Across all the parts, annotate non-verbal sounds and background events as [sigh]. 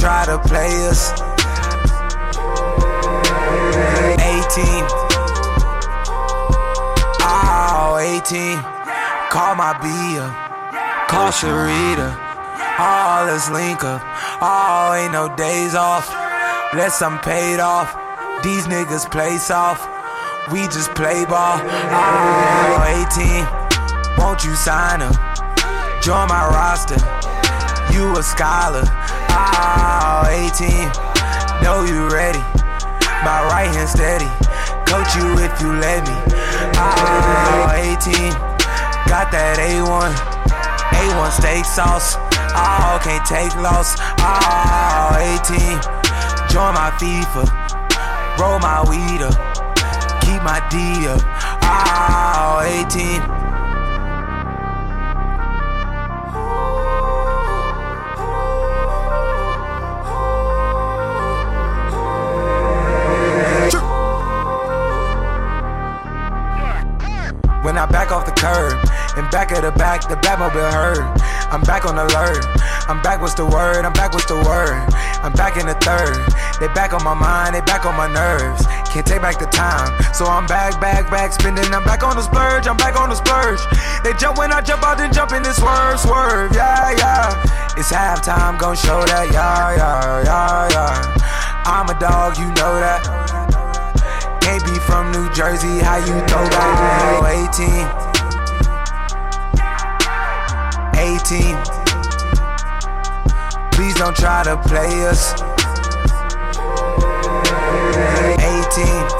Try to play us. 18. Oh, 18. Call my B up. Call Sharita. Oh, let's link up. Oh, ain't no days off. Let some paid off. These niggas play soft. We just play ball. Oh, 18. Won't you sign up? Join my roster. You a scholar. Oh, 18. Know you ready. My right hand steady. Coach you if you let me. Oh, 18. Got that A1. A1 steak sauce. Oh, can't take loss. Oh, 18. Join my FIFA. Roll my weed up. Keep my D up. Oh, 18. Curb and back at the back, the Batmobile heard. I'm back on alert. I'm back, what's the word? I'm back, what's the word? I'm back in the third. They back on my mind, they back on my nerves. Can't take back the time. So I'm back, back, back, spending. I'm back on the splurge, I'm back on the splurge. They jump when I jump out, then jump in this swerve, swerve. Yeah, yeah. It's halftime, gon' show that. Yeah, yeah, yeah, yeah. I'm a dog, you know that. Can't be from New Jersey, how you throw back? 18. 18. Please don't try to play us. 18.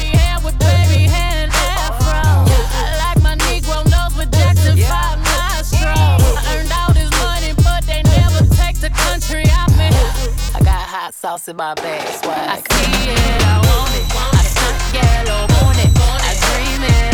hot sauce in my bag, swag. I see it, I want it. I stunt yellow, want it. I dream it,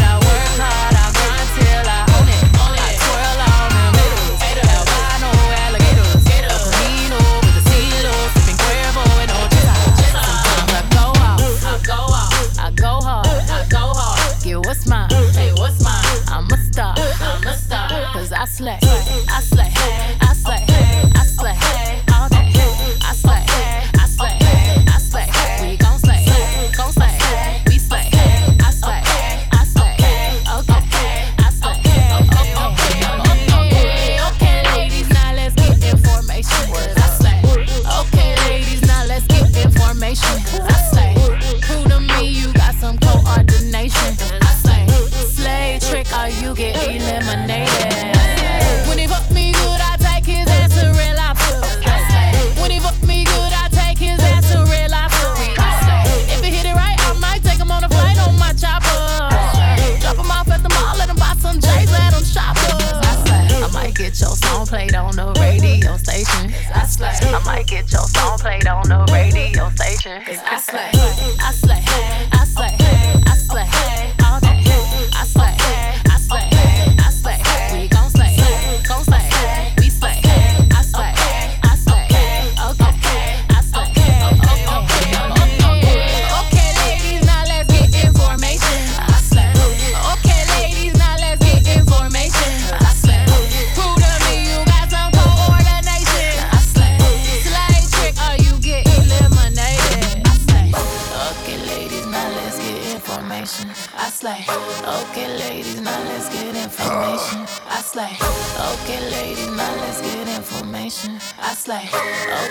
information. I slay.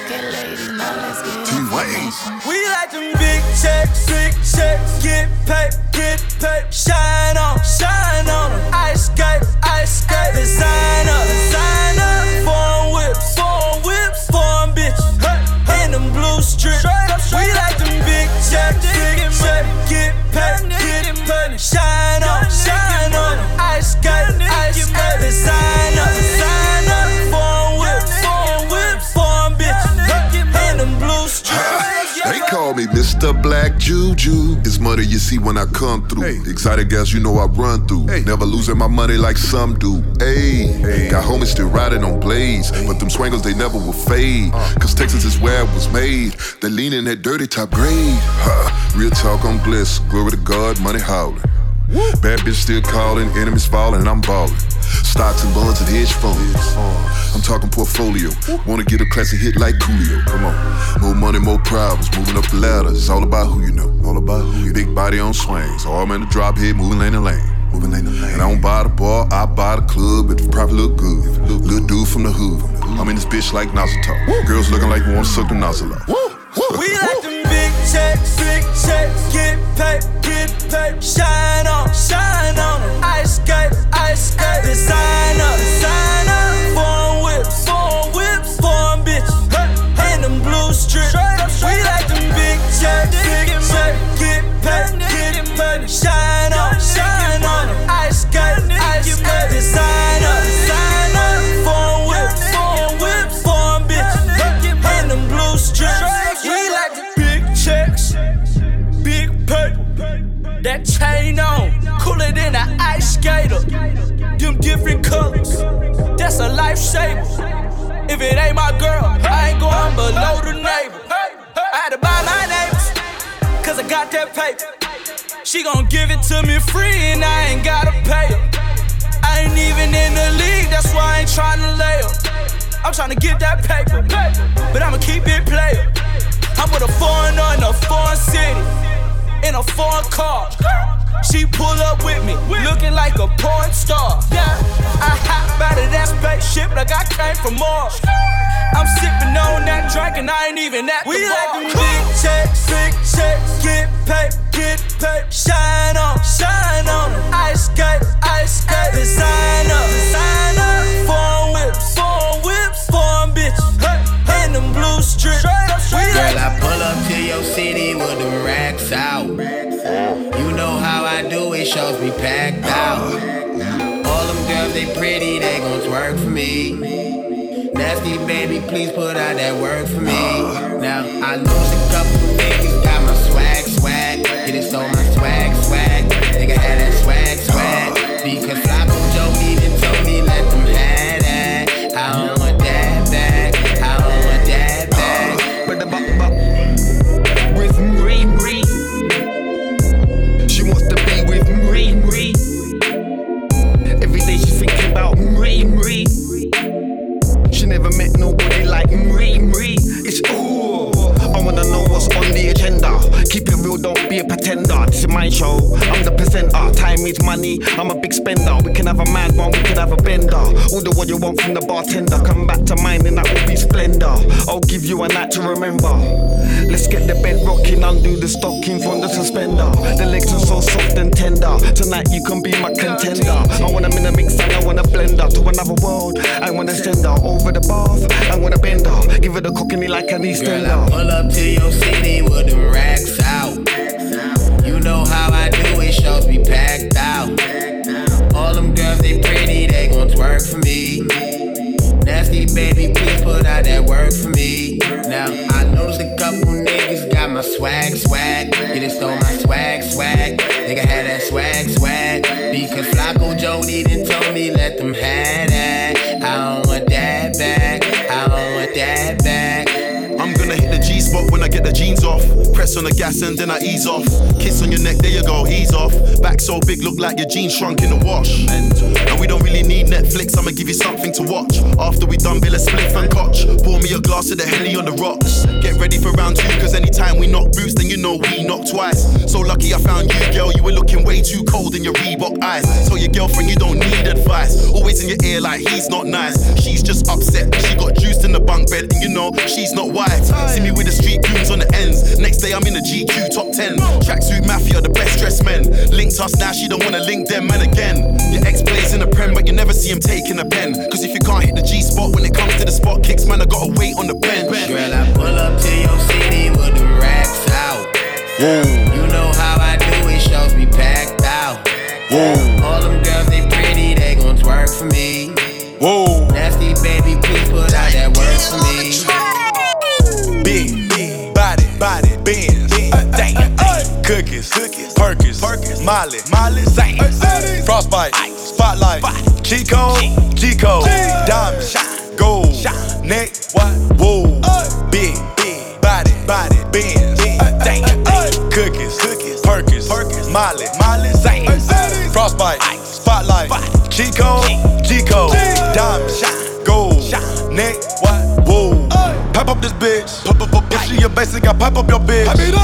Okay, ladies, now let's get information. We like them big checks, big checks, get paid, Mr. Black Juju. It's money you see when I come through. Hey. Exotic gas, you know I run through. Hey. Never losing my money like some do. Hey. hey. Got homies still riding on blades, but them swangles they never will fade. Uh. Cause Texas is where it was made. They lean in that dirty top grade. Huh. Real talk on bliss. Glory to God, money howling. Bad bitch still calling, enemies falling, I'm balling. Stocks and bonds and hedge funds. I'm talking portfolio. Wanna get a classic hit like Coolio. Come on. More money, more problems. Moving up the ladder. It's all about who you know. All about who you Big body on swings. Arm in the drop head, moving lane to lane. Moving lane to lane. And I don't buy the bar, I buy the club. If the profit look good. Look Little dude from the hood. I'm in this bitch like nozzle talk. Girls looking like wanna suck the nozzle off. We like them big checks, big checks, get paid, get paid, shine on, shine on, ice skate, ice skate, designer, designer, strips. We like them big checks, big checks, get paid, get paid, shine on, shine on, ice skate, ice skate, designer, designer, foreign whips, foreign whips, foreign bitch, and them blue strips. We like the big checks, big paper, that chain on, cooler than an ice skater. Them different colors, that's a lifesaver. If it ain't my girl, I ain't going below the neighbor. I had to buy my neighbors, cause I got that paper. She gon' give it to me free and I ain't gotta pay her. I ain't even in the league, that's why I ain't tryna lay her. I'm tryna get that paper, but I'ma keep it player. I'm with a foreigner in a foreign city, in a foreign car. She pull up with me, looking like a porn star. Yeah, I hop out of that spaceship like I came from Mars. I'm sipping on that drink and I ain't even at we the bar. like them big checks, big checks, get paid, get paid, shine on, shine on, ice skate, ice skate, designer, designer, foreign whips, foreign whips, foreign bitch, hey, and them blue strips. Girl, I pull up to your city with the racks out. You know how I do it, shows me packed out. All them girls, they pretty, they gon' twerk for me. Nasty baby, please put out that work for me. Now, I lose a couple niggas, got my swag, swag. Get it, stole my swag, swag. Nigga had that swag, swag. Because Flacco Keep it real, don't be a pretender. This is my show. I'm the presenter. Time is money. I'm a big spender. We can have a mad one, we can have a bender. Order what you want from the bartender. Come back to mine and that will be splendor. I'll give you a night to remember. Let's get the bed rocking, undo the stocking from the suspender. The legs are so soft and tender. Tonight you can be my contender. I wanna in a mix and I wanna blender to another world. I wanna send her over the bath. I wanna bend her. Give her the cockney like an Girl, I pull up to your city with the racks shows me packed out. All them girls, they pretty, they gon' twerk for me. Nasty baby, please put out that work for me. Now, I noticed a couple niggas got my swag, swag. Get it, stole my swag, swag. Nigga had that swag, swag. Because Flacco Jody done told me let them have that. Spot when I get the jeans off. Press on the gas and then I ease off. Kiss on your neck, there you go, ease off. Back so big, look like your jeans shrunk in the wash. And we don't really need Netflix, I'ma give you something to watch. After we done, bill a spliff and cotch. Pour me a glass of the Henny on the rocks. Get ready for round two, cause anytime we knock boots, then you know we knock twice. So lucky I found you, girl, you were looking way too cold in your Reebok eyes. So your girlfriend, you don't need advice. Always in your ear like he's not nice. She's just upset, she got juiced in the bunk bed, and you know she's not white. See me with the street goons on the ends. Next day I'm in the GQ top 10. Tracksuit mafia, the best dressed men. Linked us now, she don't wanna link them man again. Your ex plays in the prem, but you never see him taking a pen. Cause if you can't hit the G spot when it comes to the spot kicks, man, I gotta wait on the bench. Girl, I pull up to your city with the racks out. You Molly, Molly, Zane, Frostbite, Spotlight, Chico, Chico,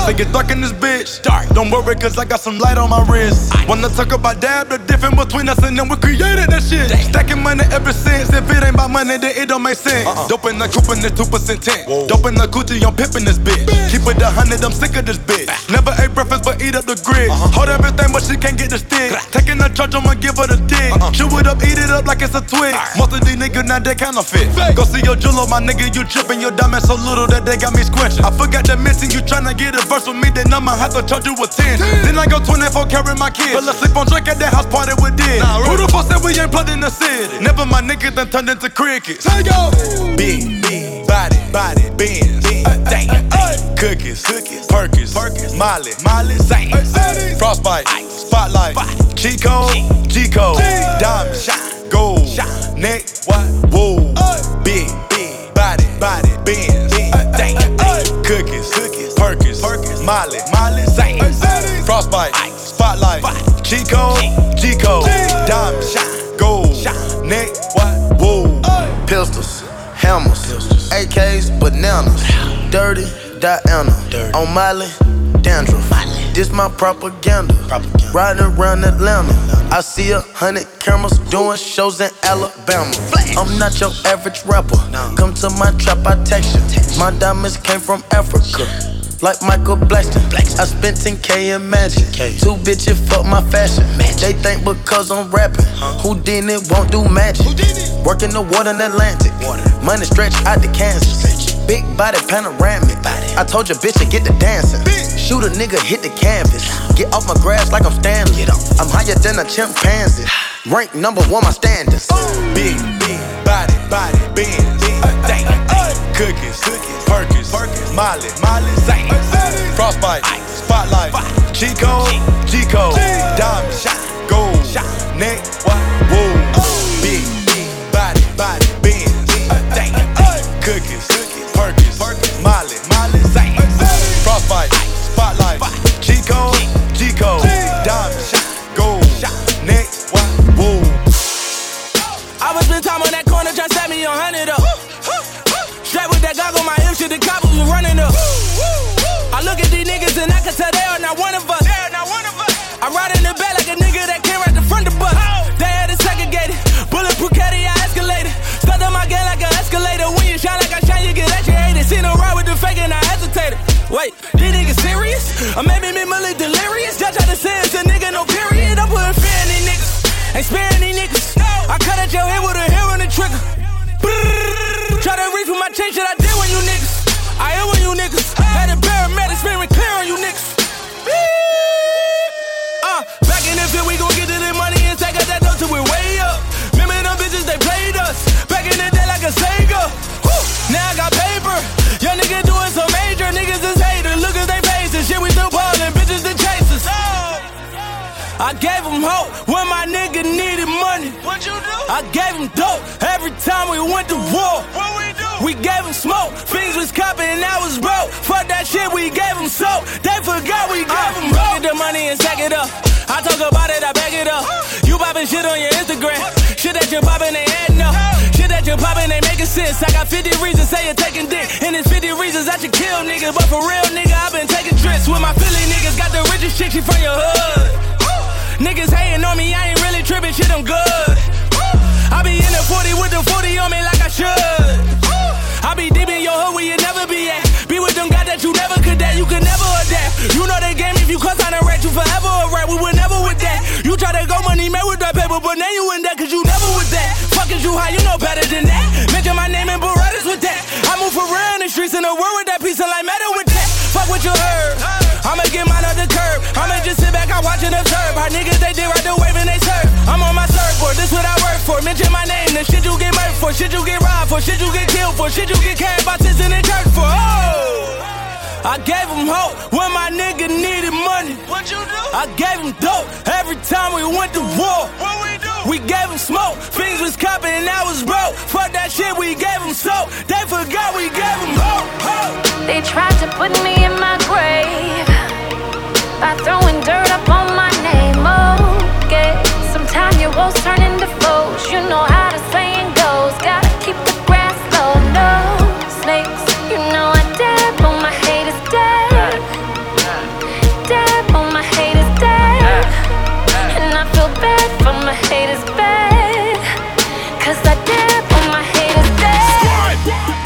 Say get dark in this bitch. Dark. Don't worry, cause I got some light on my wrist. Wanna talk about dab, the difference between us and them, we created that shit. Stacking money ever since. If it ain't about money, then it don't make sense. Uh-uh. Dope in the coupe in this 2% tent. Dope in the Gucci, I'm this bitch. Keep it a hundred, I'm sick of this bitch. Never ate breakfast, but eat up the grid. Uh-huh. Hold everything, but she can't get the stick. Taking the charge, I'ma give her the dick. Uh-uh. Chew it up, eat it up like it's a twig. Most of these niggas now they counterfeit. Go see your jeweler, my nigga, you tripping. Your diamond so little that they got me squinching. I forgot to mention you tryna get a verse with me, then I'ma have to charge you a 10. Then I go 24 carry my kids. But let's sleep on drink at that house party we did. Who the fuck said we ain't plugged in the city? Never my niggas done turned into crickets. Big, big, body, body, Benz, cookies, cookies, Perkins, Perkins, Molly, Molly, Zane, Frostbite, Spotlight, Chico, Chico, Diamond, Gold, Neck, what, whoa, Big, big, body, body, Benz, cookies, cookies, Perkins, Perkins, Molly, Molly, Zane, Frostbite, Spotlight, Chico, Chico, AKs, bananas, dirty Diana, on Miley, dandruff. This my propaganda. Riding around Atlanta. I see a hundred cameras doing shows in Alabama. I'm not your average rapper. Come to my trap, I text you. My diamonds came from Africa. Like Michael Blackson. I spent 10K in magic. Two bitches fuck my fashion. They think because I'm rapping, Houdini won't do magic. Working the water in Atlantic. Money stretch out to Kansas. Big body panoramic. I told your bitch to get the dancing. Shoot a nigga, hit the canvas. Get off my grass like I'm Stanley. I'm higher than a chimpanzee. Rank number one, my standards. Big, big, body, body, Benz, cookies, cookies, Perkins, Perkins, Molly, Molly, Zane, Frostbite, Spotlight, Chico, Chico, Diamond, Gold, Neck, whoa, You shit on your Instagram. Shit that you poppin' ain't adding up. Shit that you poppin' ain't making sense. I got 50 reasons say you're taking dick. And it's 50 reasons I should kill niggas. But for real, nigga, i been taking trips with my Philly niggas. Got the richest chick, she from your hood. Niggas hating on me, I ain't really tripping, shit, I'm good. I be in the 40 with the 40 on me like I should. I be deep in your hood where you never be at. Be with them guys that you never could that, you could never adapt. You know the game, if you cuss on a rat, you forever a rat. We were never with that. You try to go money made with that paper, but now you in that, cause you never with that. Fuck is you high, you know better than that. Mention my name and Berettas with that. I move for real in the streets in the world with that piece of like metal with that. Fuck what you heard. I'ma get mine up the curb. I'ma just sit back, I watch and observe. How niggas they did right the wave and they serve. I'm on my surfboard, this what I work for. Mention my name, the shit you get murked for, shit you get robbed for, shit you get killed for, shit you get carried by tits in the church for. Oh! I gave him hope when my nigga needed money. What you do? I gave him dope every time we went to war. What we do? We gave him smoke, things was copping and I was broke. Fuck that shit, we gave him soap. They forgot we gave him hope. hope. They tried to put me in my grave by throwing dirt up on my name. Oh, okay, sometimes your woes turn into foes. You know how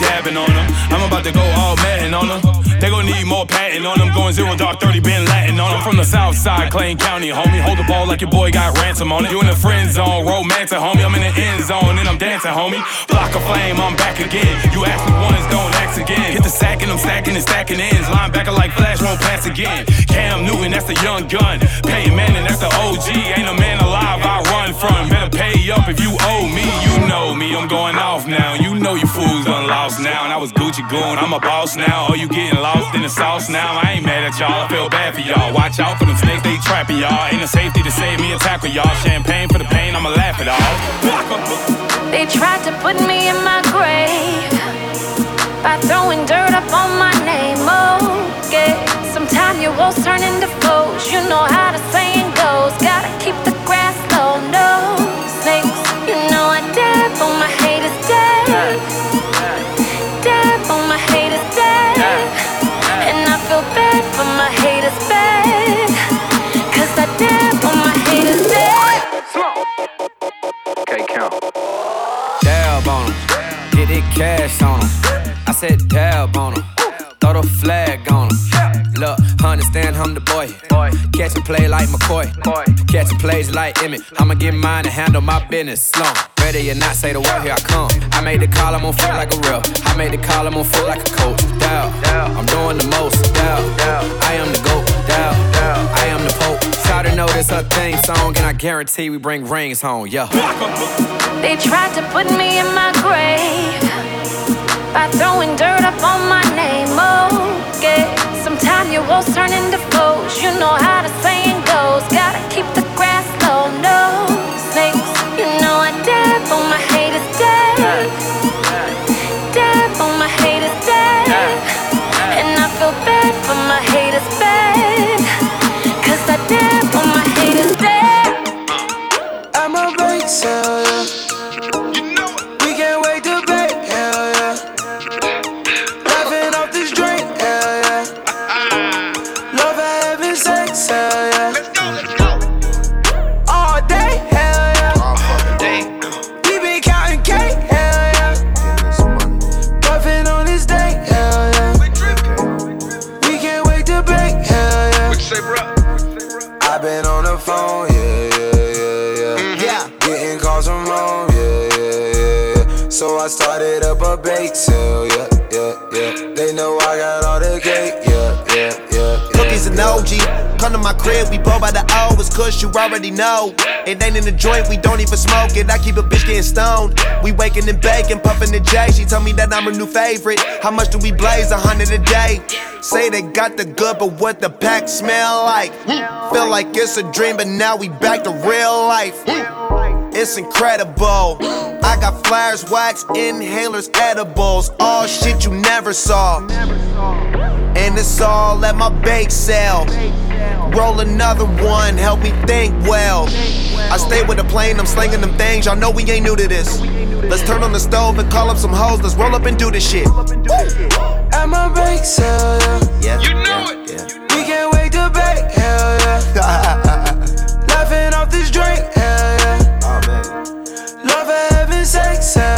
Dabbing on them, I'm about to go all Madden on them. They gon' need more patting on them. Going zero dark 30, been Latin on them. From the south side, Clayton County, homie. Hold the ball like your boy got ransom on it. You in the friend zone, romantic, homie. I'm in the end zone and I'm dancing, homie. Block a flame, I'm back again. You ask me once, don't ask again. Hit the sack and I'm stacking and stacking ends. Linebacker like Flash, won't pass again. Cam Newton, that's the young gun. Peyton Manning, that's the OG. Ain't a man alive I run from. Better pay up if you owe me. You know me, I'm going off now. You know you fools done lost now. And I was Gucci goon, I'm a boss now. Oh, you getting lost in the sauce now? I ain't mad at y'all, I feel bad for y'all. Watch out for them snakes, they trapping y'all. Ain't no safety to save me, attack with y'all. Champagne for the pain, I'ma laugh it all. They tried to put me in my grave by throwing dirt up on my name. Oh, okay, sometimes your woes turn into foes. You know how the saying goes. Gotta keep the grass low, no snakes. You know I dab on my haters dead. Dab on my haters dead. And I feel bad for my haters bad. Cause I dab on my haters dead. Okay, count. Dab on 'em. Get it cash on 'em. Said dab on 'em. Throw the flag on 'em. Look, understand I'm the boy. Catch a play like McCoy. Catch a plays like Emmitt. I'ma get mine and handle my business slow. Ready or not, say the word, here I come. I made the call, I'm on feel like a real. I made the call, I'm on feel like a coach. Down, I'm doing the most. Down, I am the GOAT. Down, I am the Pope. Try to know this her theme song, and I guarantee we bring rings home. Yeah. They tried to put me in my grave by throwing dirt up on my name. Okay, sometimes your woes turn into foes. You know how to saying So I started up a bake sale, yeah, yeah, yeah. They know I got all the cake, yeah, yeah, yeah. Cookies and OG. Come to my crib, we blow by the O. It's you already know. It ain't in the joint, we don't even smoke it. I keep a bitch getting stoned. We waking and baking, puffing the J. She told me that I'm her new favorite. How much do we blaze? A hundred a day. Say they got the good, but what the pack smell like? Feel like it's a dream, but now we back to real life. It's incredible. I got flares, wax, inhalers, edibles. All shit you never saw. And it's all at my bake sale. Roll another one, help me think well. I stay with the plane, I'm slinging them things. Y'all know we ain't new to this. Let's turn on the stove and call up some hoes. Let's roll up and do this shit. At my bake sale, yeah. Yeah. You know it. Yeah. We can't wait to bake, hell yeah. [laughs] Laughing off this drink, hell yeah. Having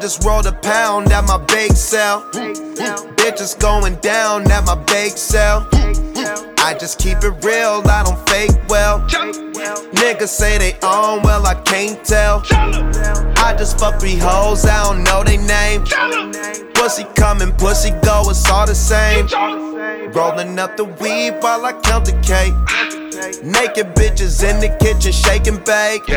just rolled a pound at my bake sale. Bitches going down at my bake sale. I just keep it real, I don't fake well. Niggas say they on, well, I can't tell. I just fuck three hoes, I don't know they name. Pussy coming, pussy go, it's all the same. Rolling up the weed while I count the cake. Naked bitches in the kitchen, shaking bake.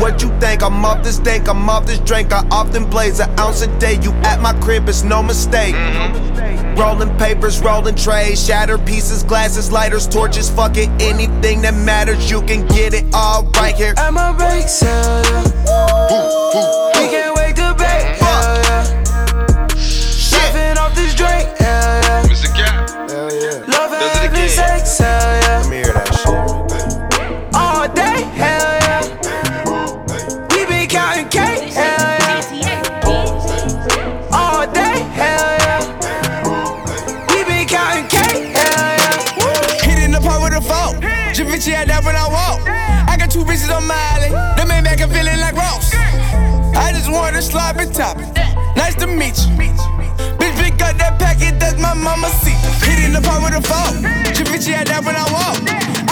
What you think? I'm off this dank, I'm off this drink. I often blaze an ounce a day. You at my crib, it's no mistake. Mm-hmm. Rolling papers, rolling trays, shattered pieces, glasses, lighters, torches, fucking anything that matters. You can get it all right here. I'm a break soda. water slobbing top. Nice to meet you. Bitch, pick up that packet, that's my mama seat. Hit in the park with a phone. Your bitch, had that when I walk.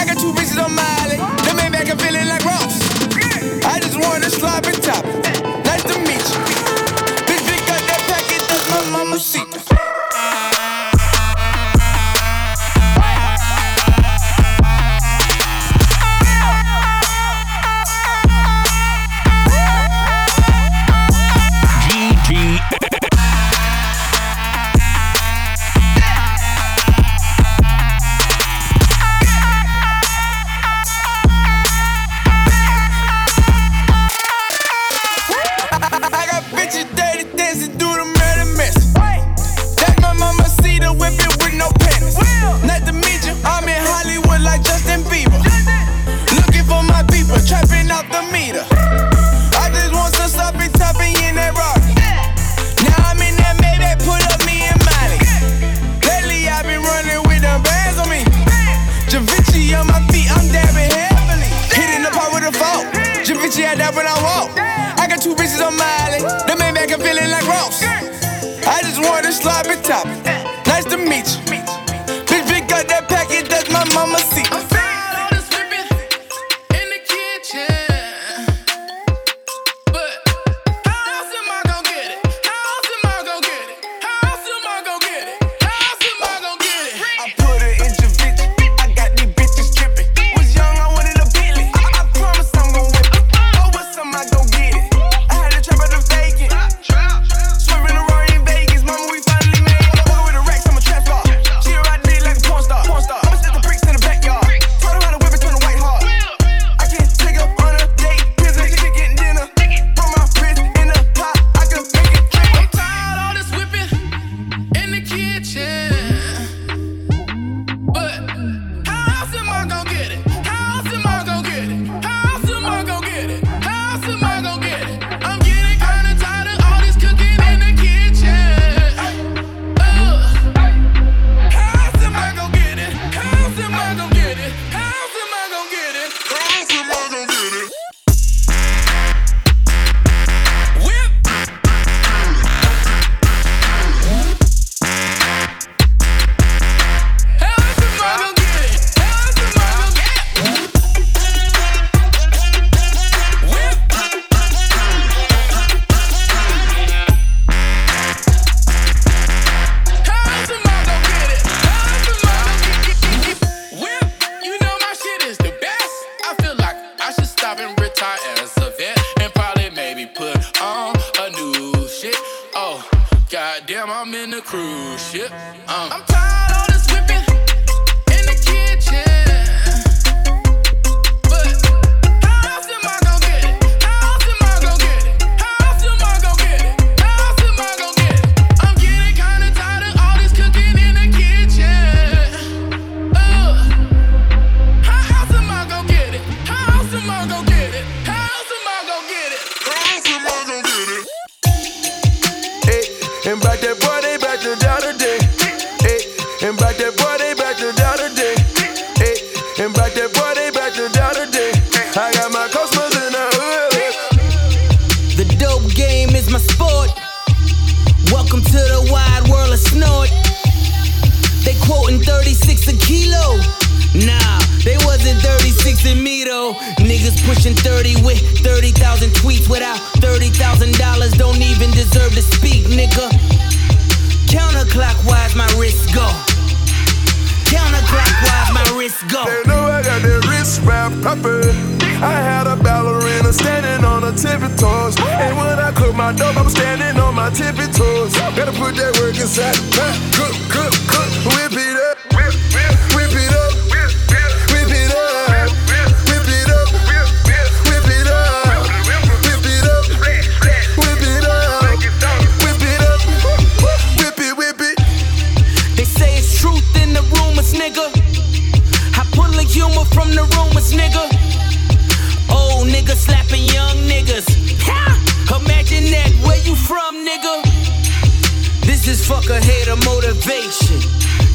I got two bitches on my alley. That made back, I'm feeling like Ross. I just wanna slobbing top. Nice to meet you. Bitch, pick up that packet, that's my mama seat. Is fuck a hater motivation.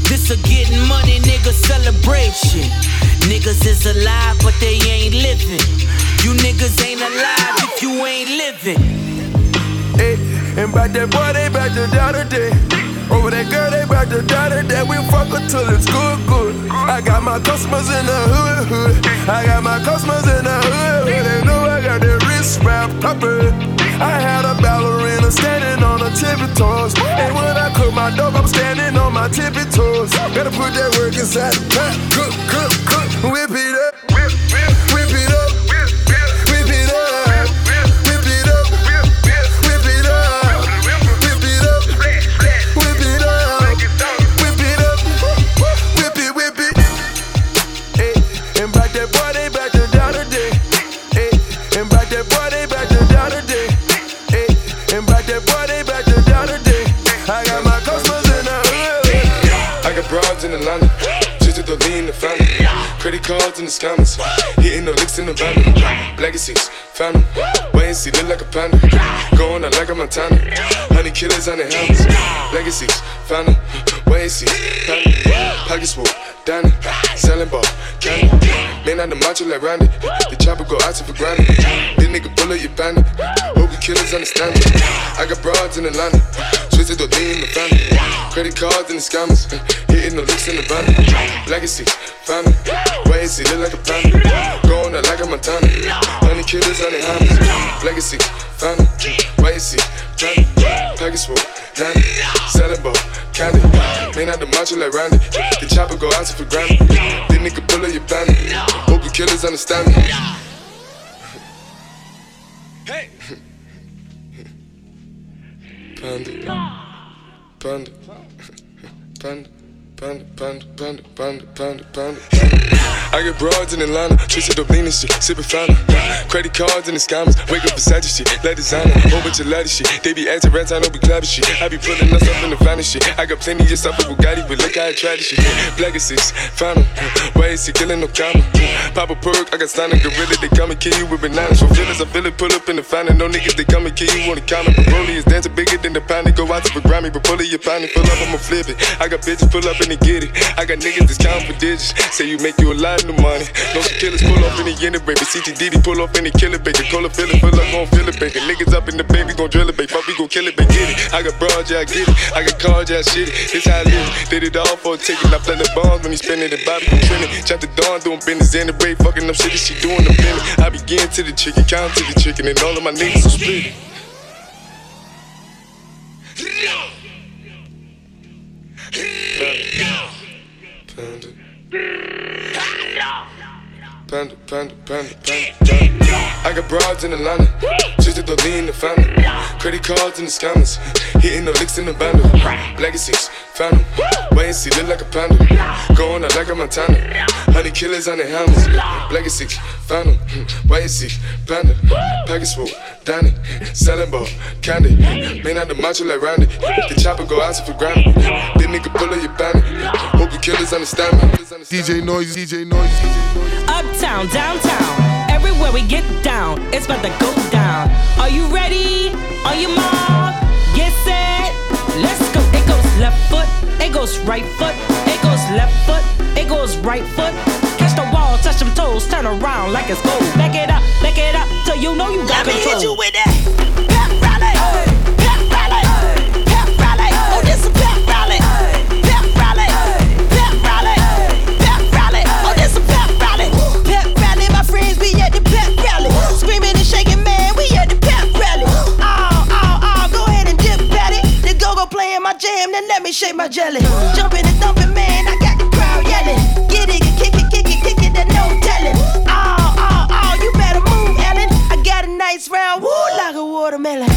This a getting money, nigga celebration. Niggas is alive, but they ain't living. You niggas ain't alive if you ain't living. Hey, and back that boy, they back to die today. Over that girl, they back to die today. We fuck her till it's good, good. I got my customers in the hood, hood. I got my customers in the hood, hood. They know I got that wrist wrap proper. I had a ballerina standing on her tippy toes. And when I cook my dope, I'm standing on my tippy toes. Gotta put that work inside the pot. Cook, cook, cook. Whip it up. Whip cards in the scammers, hitting the licks in the van. Legacies, family, see, look like a panda. Going out like a Montana, honey killers on the helmets. Legacies, and see, family. Pockets full, Danny, selling ball, candy. Man out the macho like Randy, the chopper go out to for granted. This nigga bullet, you bandit. Hope you killers understand me. I got broads in Atlanta, twisted lean in the family. Credit cards and the scammers, hitting the licks in the van. Legacy, family, see, look like a panda. Going out like a Montana, honey killers on the hammers. Legacy, family, see, family. Full, Danny, selling ball, candy. Man out the macho like Randy, the chopper go out for granted. This nigga bullet, you bandit. Hope you killers understand me. Hey. Panda. Panda. Panda. Panda, panda, panda, panda, panda, panda. I get broads in Atlanta, twisted up lean and shit, sippin' fountain. Credit cards and the scammers, wake up beside your shit, let designer, whole bunch of ladder shit. They be acting rats, I know we clapping shit. I be pulling us up in the finest shit. I got plenty of stuff with Bugatti, but look how I tried this shit. Black is six, 'em. Why is he killing no comma? Pop a perk, I got signed a gorilla, they come and kill you with bananas. For feelings, I feel it, pull up in the fountain. No niggas, they come and kill you on the counter. Broly is dancing bigger than the pound, they go out to the Grammy, but pull it, your pound, pull up, I'ma flip it. I got bitches pull up get it. I got niggas that's counting for digits. Say you make you a lot of money. No killers pull off any end baby. CTDD pull off any killer baby. Call a feel like gon' feel it, baby. Niggas up in the baby gon' drill it, baby. Fuck, we gon' kill it, baby. Get it. I got broad, yeah, I get it. I got cards, yeah, I shit it. This how I live. Did it all for a ticket. I play the bombs when he spinning the Bobby gon' trend it. Chop the dawn, doing business in the break. Fucking up shit she doing the minute. I begin to the chicken, count to the chicken, and all of my niggas are split. Panda. Panda, panda, panda, panda, panda. I got broads in Atlanta, just to lean the family. Credit cards and the scammers, hitting the licks in the bundle. Legacies, found 'em. Wait and see, look like a panda. Going out like a Montana. Honey killers on the helmets. Legacies, found 'em. Wait and see, panda. Package full, Danny. Selling ball, candy. Man out the macho like Randy. The chopper go out for granted. This nigga pull up your bandit. Hope you killers understand me. DJ Noise, DJ Noise, DJ Noise. Uptown, downtown, everywhere we get down, it's about to go down. Are you ready? Are you mob? Get set, let's go. It goes left foot, it goes right foot, it goes left foot, it goes right foot. Catch the wall, touch them toes, turn around like it's gold. Back it up, back it up, till you know you got Let me control. hit you with that. Let me shake my jelly. Jumping and thumping, man. I got the crowd yelling. Get it, kick it, kick it, kick it. That no telling. Oh, oh, oh. You better move, Ellen. I got a nice round. Woo, like a watermelon.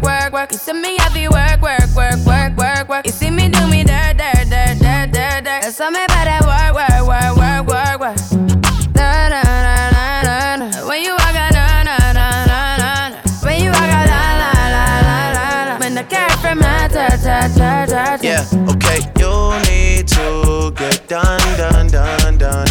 work. You see me happy work, work, work, work, work, work. You see me do me dirt, dirt, dirt, dirt, dirt, dirt. There's something about that work, work, work, work, work, work. Da, da, da, da, da, da. When you walk out, da, da, da, da, da, da. When you walk out, la, la, la, la, la, la. When the cat from my ta, ta, ta, ta. Yeah, okay, you need to get done, done, done, done.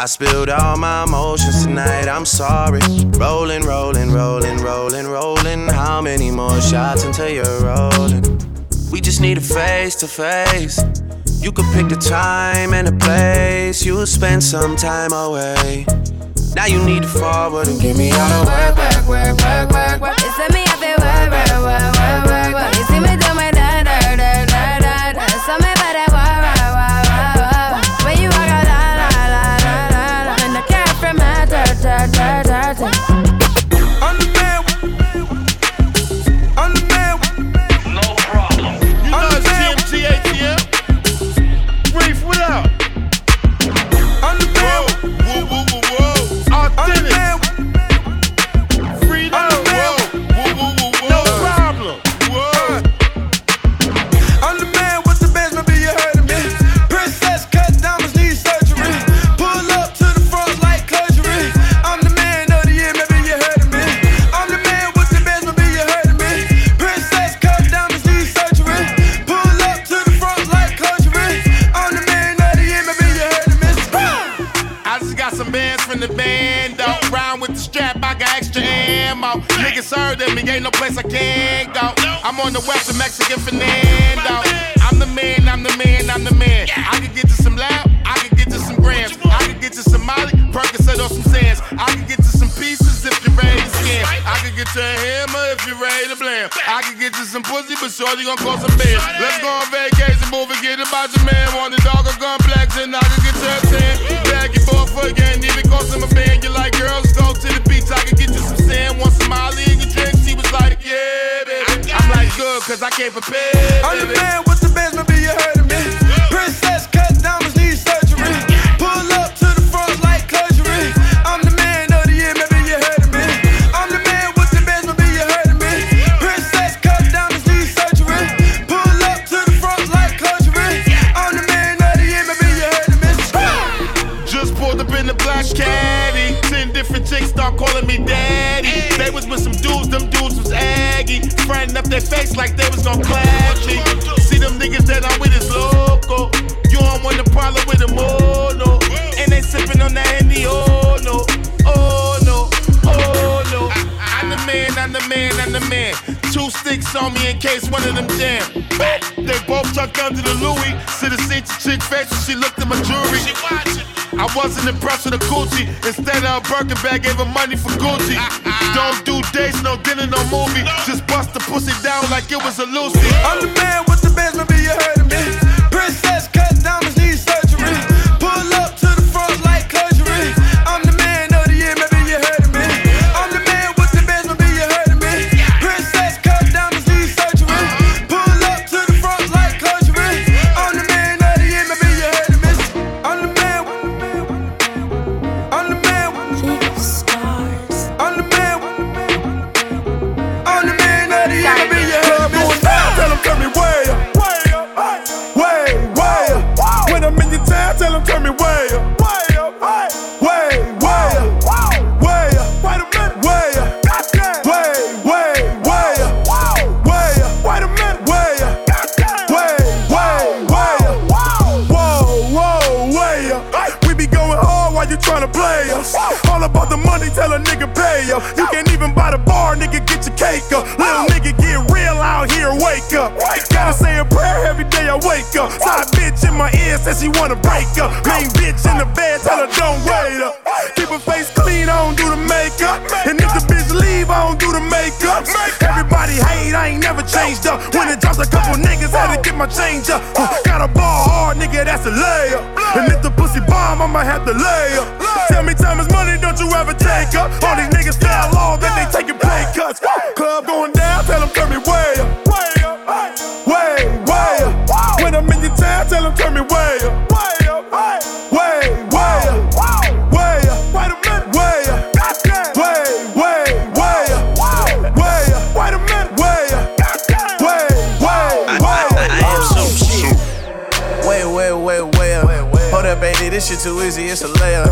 I spilled all my emotions tonight, I'm sorry. Rolling, rolling, rolling, rolling, rolling. How many more shots until you're rolling? We just need a face to face. You could pick the time and the place. You'll spend some time away. Now you need to forward and give me all the work, work, work, work, work, shorty gon' call some. Let's go on vacation, move and get about your man. Want the dog or gun blacks, and I can get to a tan. Bag your boy for again, even cost him a band. You like girls, go to the beach, I can get you some sand. Want some Molly in your drinks? He was like, yeah, baby. I'm like, good, cause I can't prepare. I'm the man with one of them. They both tucked under the Louis. See the seen your chick face when she looked at my jewelry. She watching. I wasn't impressed with the Gucci. Instead of a Birkin bag, gave her money for Gucci. Don't do dates, no dinner, no movie. Just bust the pussy down like it was a Lucy. I'm the man with the bands, maybe you heard shit too easy, it's a layup.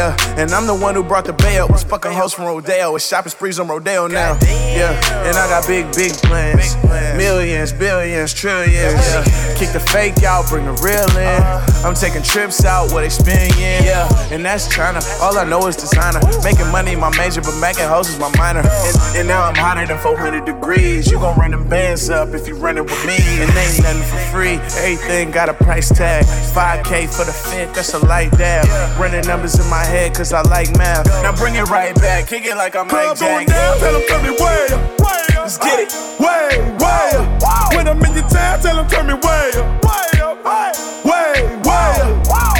Yeah, and I'm the one who brought the bail. Was fucking host from Rodeo. It's shopping sprees on Rodeo now. Yeah, and I got big, big plans. Millions, billions, trillions. Yeah. Kick the fake out, bring the real in. Uh-huh. I'm taking trips out where they spin, yeah. yeah. And that's China. All I know is designer. Making money my major, but making hoes is my minor. And, and now I'm hotter than 400 degrees. You gon' run them bands up if you running with me. And ain't nothing for free. Everything got a price tag. 5K for the fit, that's a light dab. Running numbers in my head, cause I like math. Now bring it right back. Kick it like I'm Mike Jack. down, tell them turn me way up. Way up. Let's get it. Way, way up. When I'm in your town, tell them turn me way up. Way up. Way, way up. Way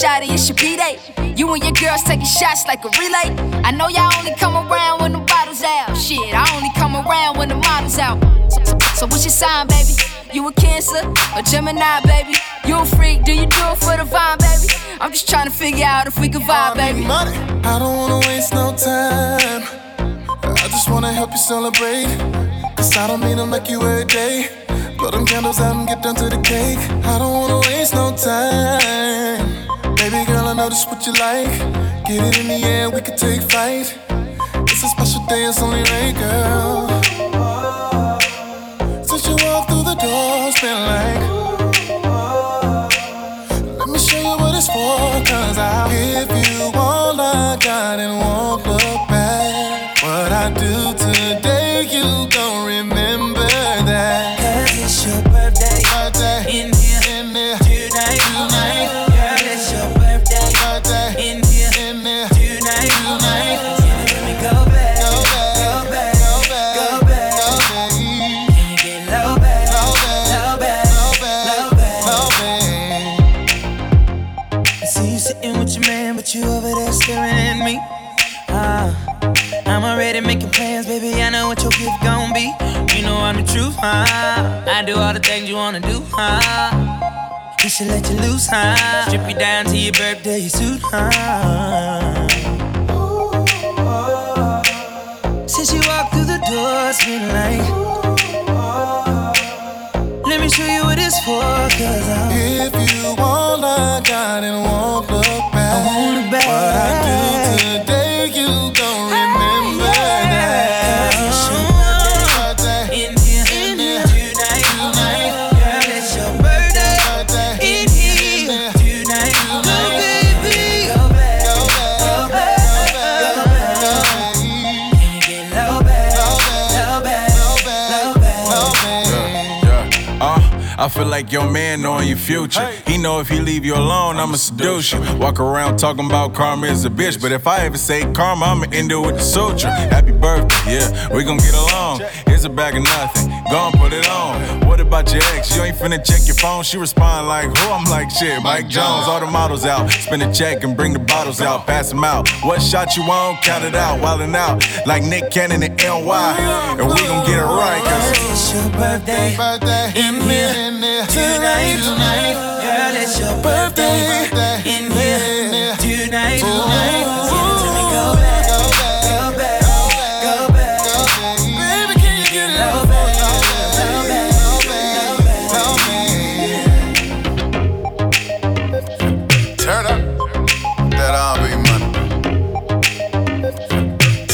yo, shawty, it's your B-Day. You and your girls taking shots like a relay. I know y'all only come around when the bottles out. Shit, I only come around when the model's out. So, so, what's your sign, baby? You a Cancer or Gemini, baby? You a freak? Do you do it for the vibe, baby? I'm just trying to figure out if we can vibe, baby. Money. I don't wanna waste no time. I just wanna help you celebrate. Cause I don't mean to make you every day. Blow them candles out and get down to the cake. I don't wanna waste no time. Baby girl, I know this what you like. Get it in the air, we can take flight. It's a special day, it's only right, girl. Since you walked through the door, it's been like. Let me show you what it's for, cause I'll give you wanna do, huh? We should let you loose, huh? Strip you down to your birthday suit, huh? Since you walked through the door, it's been like. Let me show you what it's for, cause I'm. If you all I got and won't look back. I want it back. What I do today, feel like your man knowing your future. He know if he leave you alone, I'ma seduce you. Walk around talking about karma is a bitch, but if I ever say karma, I'ma end it with the suture. Happy birthday, yeah, we gon' get along. Here's a bag of nothing, go and put it on. What about your ex? You ain't finna check your phone. She respond like, who? I'm like, shit, Mike Jones. All the models out, spin a check and bring the bottles out, pass them out. What shot you on? Count it out, wildin' out like Nick Cannon and NY, and we gon' get it right, cause. It's your birthday, Birthday. in here, In there. tonight, tonight, girl, it's your birthday, in here, tonight, tonight.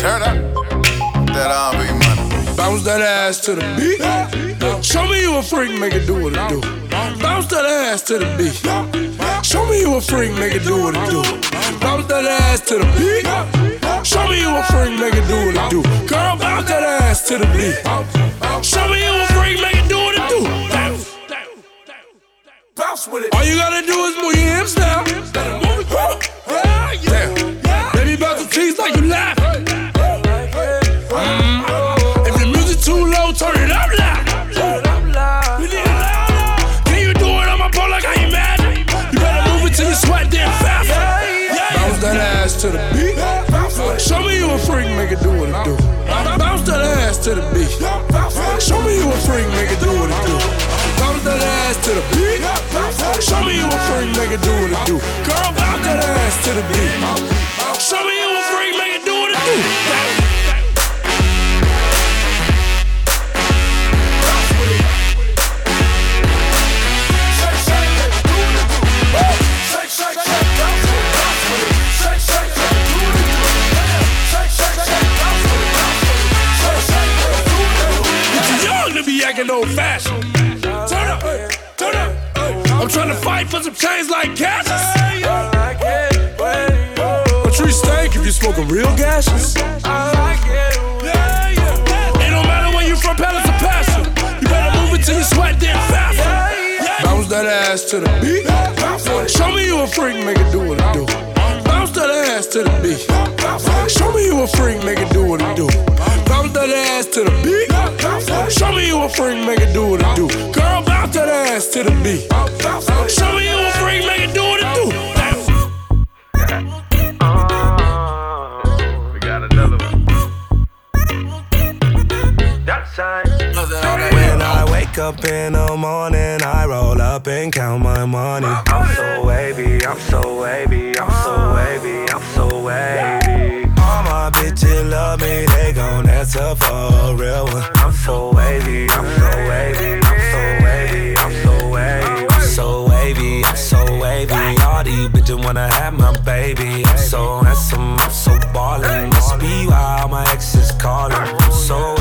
Turn up. That money. Bounce that ass to the beat. Show me you a freak, nigga, do what it do. Bounce that ass to the beat. Show me you a freak, nigga, do what it do. Bounce that ass to the beat. Show me you a freak, nigga, do what it do. Girl, bounce that ass to the beat. Show me you a freak, nigga, do what it do. Bounce. Bounce with it. All you gotta do is move your hips now. Baby, bounce the teeth like you laugh. To the beat. Show me you a freak, make it do what it do. Bounce that ass to the beat. Show me you a freak, make it do what it do. Girl, bounce that ass to the beat. Show me you a freak, make it do what it do. Be acting old fashioned. Turn up, turn up. I'm trying to fight for some change like Cassius. A tree stank if you smoking real gases. It don't matter where you from, Palace or Passion. You better move it till you sweat. Bounce that ass to the beat. Show me you a freak, make it do what it do. Bounce that ass to the beat. Show me you a freak, make it do what it do. Bounce that ass to the beat. Show me you a freak, make it do what it do. Girl, bounce that ass to the beat. Show me you a freak, make it do what it do. Oh, we got another one. When I wake up in the morning, I roll up and count my money. I'm so wavy, I'm so wavy, I'm so wavy, I'm so wavy. All my bitches love me, they gon' answer for a real one. I'm so wavy, I'm so wavy, I'm so wavy, I'm so wavy. I'm so wavy, I'm so wavy. All these bitches wanna have my baby. I'm so handsome, I'm so ballin'. Must be why all my exes callin'. I'm so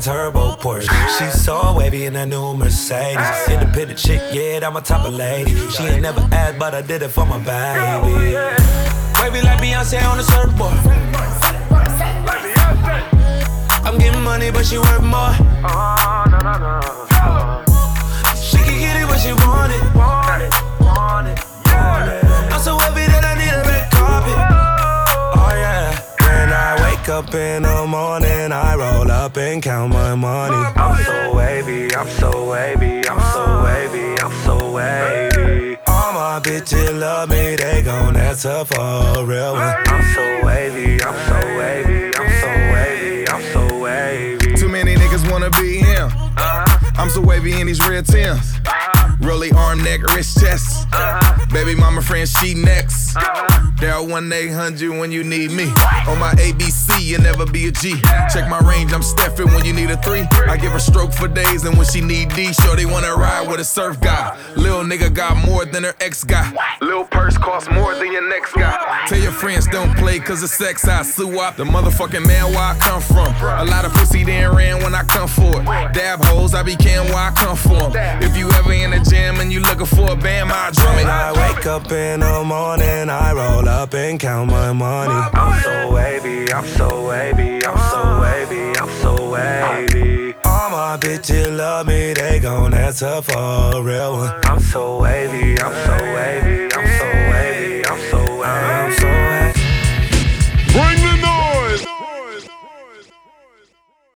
that turbo Porsche. She's so wavy in that new Mercedes. Independent chick, yeah, I'm a top of lady. She ain't never asked, but I did it for my baby. Wavy like Beyonce on the surfboard. I'm getting money, but she worth more. Uh-huh, she up in the morning, I roll up and count my money. I'm so wavy, I'm so wavy, I'm so wavy, I'm so wavy. All my bitches love me, they gon' answer for a real one. I'm so wavy, I'm so wavy, I'm so wavy, I'm so wavy. Too many niggas wanna be him. I'm so wavy in these red Tims. Really arm, neck, wrist, chest. Uh-huh. Baby mama friend, she next. Uh-huh. Dial 1 800 when you need me. On my ABC, you never be a G. Check my range, I'm Steffin when you need a three. I give her stroke for days, and when she need D, sure they wanna ride with a surf guy. Lil nigga got more than her ex guy. Lil purse costs more than your next guy. Tell your friends don't play cause of sex, I sue up. The motherfucking man where I come from. A lot of pussy then ran when I come for it. Dab hoes, I be can where I come from. If you ever in the gym and you looking for a band, I drum it. I wake up in the morning, I roll up and count my money. I'm so wavy, I'm so wavy, I'm so wavy, I'm so wavy. All my bitches love me, they gon' answer for a real one. I'm so wavy, I'm so wavy,